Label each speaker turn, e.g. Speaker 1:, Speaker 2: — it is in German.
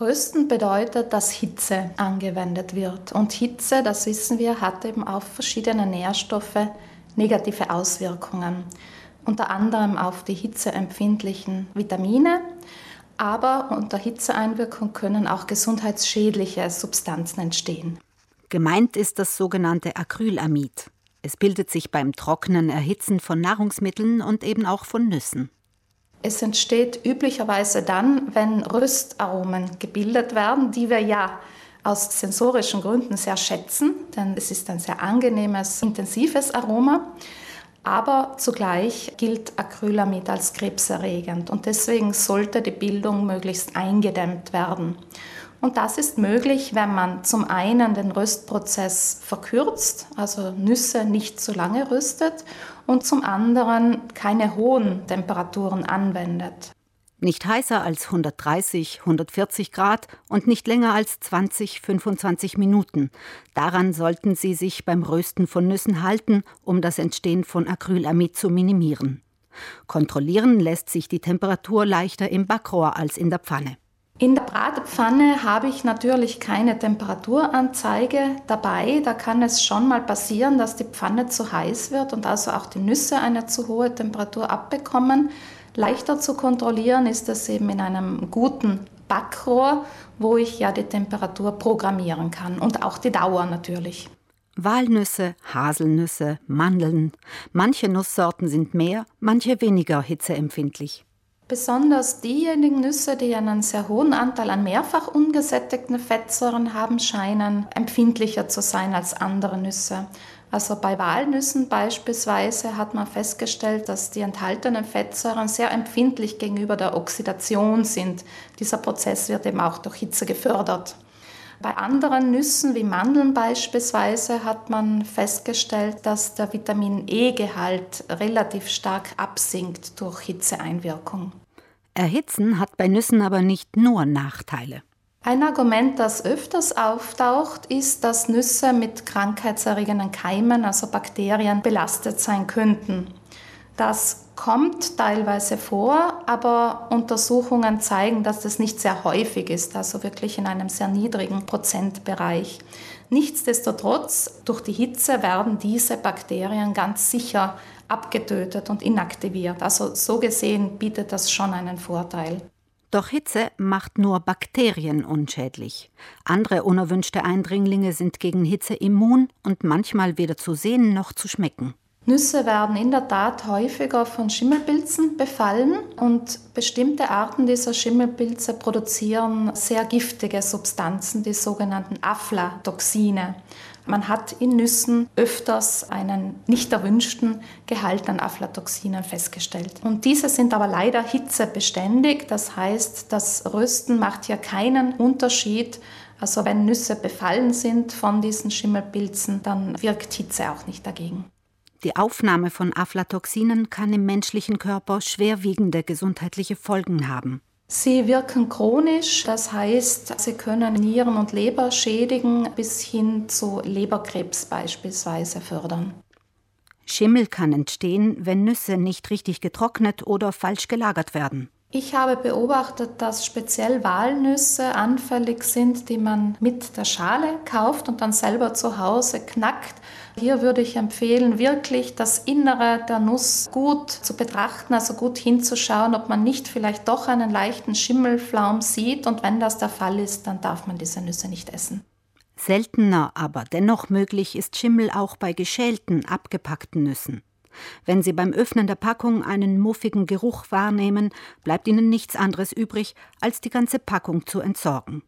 Speaker 1: Rösten bedeutet, dass Hitze angewendet wird. Und Hitze, das wissen wir, hat eben auf verschiedene Nährstoffe negative Auswirkungen. Unter anderem auf die hitzeempfindlichen Vitamine, aber unter Hitzeeinwirkung können auch gesundheitsschädliche Substanzen entstehen.
Speaker 2: Gemeint ist das sogenannte Acrylamid. Es bildet sich beim trockenen Erhitzen von Nahrungsmitteln und eben auch von Nüssen.
Speaker 1: Es entsteht üblicherweise dann, wenn Röstaromen gebildet werden, die wir ja aus sensorischen Gründen sehr schätzen, denn es ist ein sehr angenehmes, intensives Aroma. Aber zugleich gilt Acrylamid als krebserregend und deswegen sollte die Bildung möglichst eingedämmt werden. Und das ist möglich, wenn man zum einen den Röstprozess verkürzt, also Nüsse nicht zu lange röstet, und zum anderen keine hohen Temperaturen anwendet.
Speaker 2: Nicht heißer als 130, 140 Grad und nicht länger als 20, 25 Minuten. Daran sollten Sie sich beim Rösten von Nüssen halten, um das Entstehen von Acrylamid zu minimieren. Kontrollieren lässt sich die Temperatur leichter im Backrohr als in der Pfanne.
Speaker 1: In der Bratpfanne habe ich natürlich keine Temperaturanzeige dabei. Da kann es schon mal passieren, dass die Pfanne zu heiß wird und also auch die Nüsse eine zu hohe Temperatur abbekommen. Leichter zu kontrollieren ist es eben in einem guten Backrohr, wo ich ja die Temperatur programmieren kann und auch die Dauer natürlich.
Speaker 2: Walnüsse, Haselnüsse, Mandeln. Manche Nusssorten sind mehr, manche weniger hitzeempfindlich.
Speaker 1: Besonders diejenigen Nüsse, die einen sehr hohen Anteil an mehrfach ungesättigten Fettsäuren haben, scheinen empfindlicher zu sein als andere Nüsse. Also bei Walnüssen beispielsweise hat man festgestellt, dass die enthaltenen Fettsäuren sehr empfindlich gegenüber der Oxidation sind. Dieser Prozess wird eben auch durch Hitze gefördert. Bei anderen Nüssen wie Mandeln beispielsweise hat man festgestellt, dass der Vitamin E-Gehalt relativ stark absinkt durch Hitzeeinwirkung.
Speaker 2: Erhitzen hat bei Nüssen aber nicht nur Nachteile.
Speaker 1: Ein Argument, das öfters auftaucht, ist, dass Nüsse mit krankheitserregenden Keimen, also Bakterien, belastet sein könnten. Das kommt teilweise vor, aber Untersuchungen zeigen, dass das nicht sehr häufig ist, also wirklich in einem sehr niedrigen Prozentbereich. Nichtsdestotrotz, durch die Hitze werden diese Bakterien ganz sicher abgetötet und inaktiviert. Also so gesehen bietet das schon einen Vorteil.
Speaker 2: Doch Hitze macht nur Bakterien unschädlich. Andere unerwünschte Eindringlinge sind gegen Hitze immun und manchmal weder zu sehen noch zu schmecken.
Speaker 1: Nüsse werden in der Tat häufiger von Schimmelpilzen befallen und bestimmte Arten dieser Schimmelpilze produzieren sehr giftige Substanzen, die sogenannten Aflatoxine. Man hat in Nüssen öfters einen nicht erwünschten Gehalt an Aflatoxinen festgestellt. Und diese sind aber leider hitzebeständig, das heißt, das Rösten macht hier keinen Unterschied also wenn Nüsse befallen sind von diesen Schimmelpilzen, dann wirkt Hitze auch nicht dagegen.
Speaker 2: Die Aufnahme von Aflatoxinen kann im menschlichen Körper schwerwiegende gesundheitliche Folgen haben.
Speaker 1: Sie wirken chronisch, das heißt, sie können Nieren und Leber schädigen bis hin zu Leberkrebs beispielsweise fördern.
Speaker 2: Schimmel kann entstehen, wenn Nüsse nicht richtig getrocknet oder falsch gelagert werden.
Speaker 1: Ich habe beobachtet, dass speziell Walnüsse anfällig sind, die man mit der Schale kauft und dann selber zu Hause knackt. Hier würde ich empfehlen, wirklich das Innere der Nuss gut zu betrachten, also gut hinzuschauen, ob man nicht vielleicht doch einen leichten Schimmelflaum sieht. Und wenn das der Fall ist, dann darf man diese Nüsse nicht essen.
Speaker 2: Seltener, aber dennoch möglich ist Schimmel auch bei geschälten, abgepackten Nüssen. Wenn Sie beim Öffnen der Packung einen muffigen Geruch wahrnehmen, bleibt Ihnen nichts anderes übrig, als die ganze Packung zu entsorgen.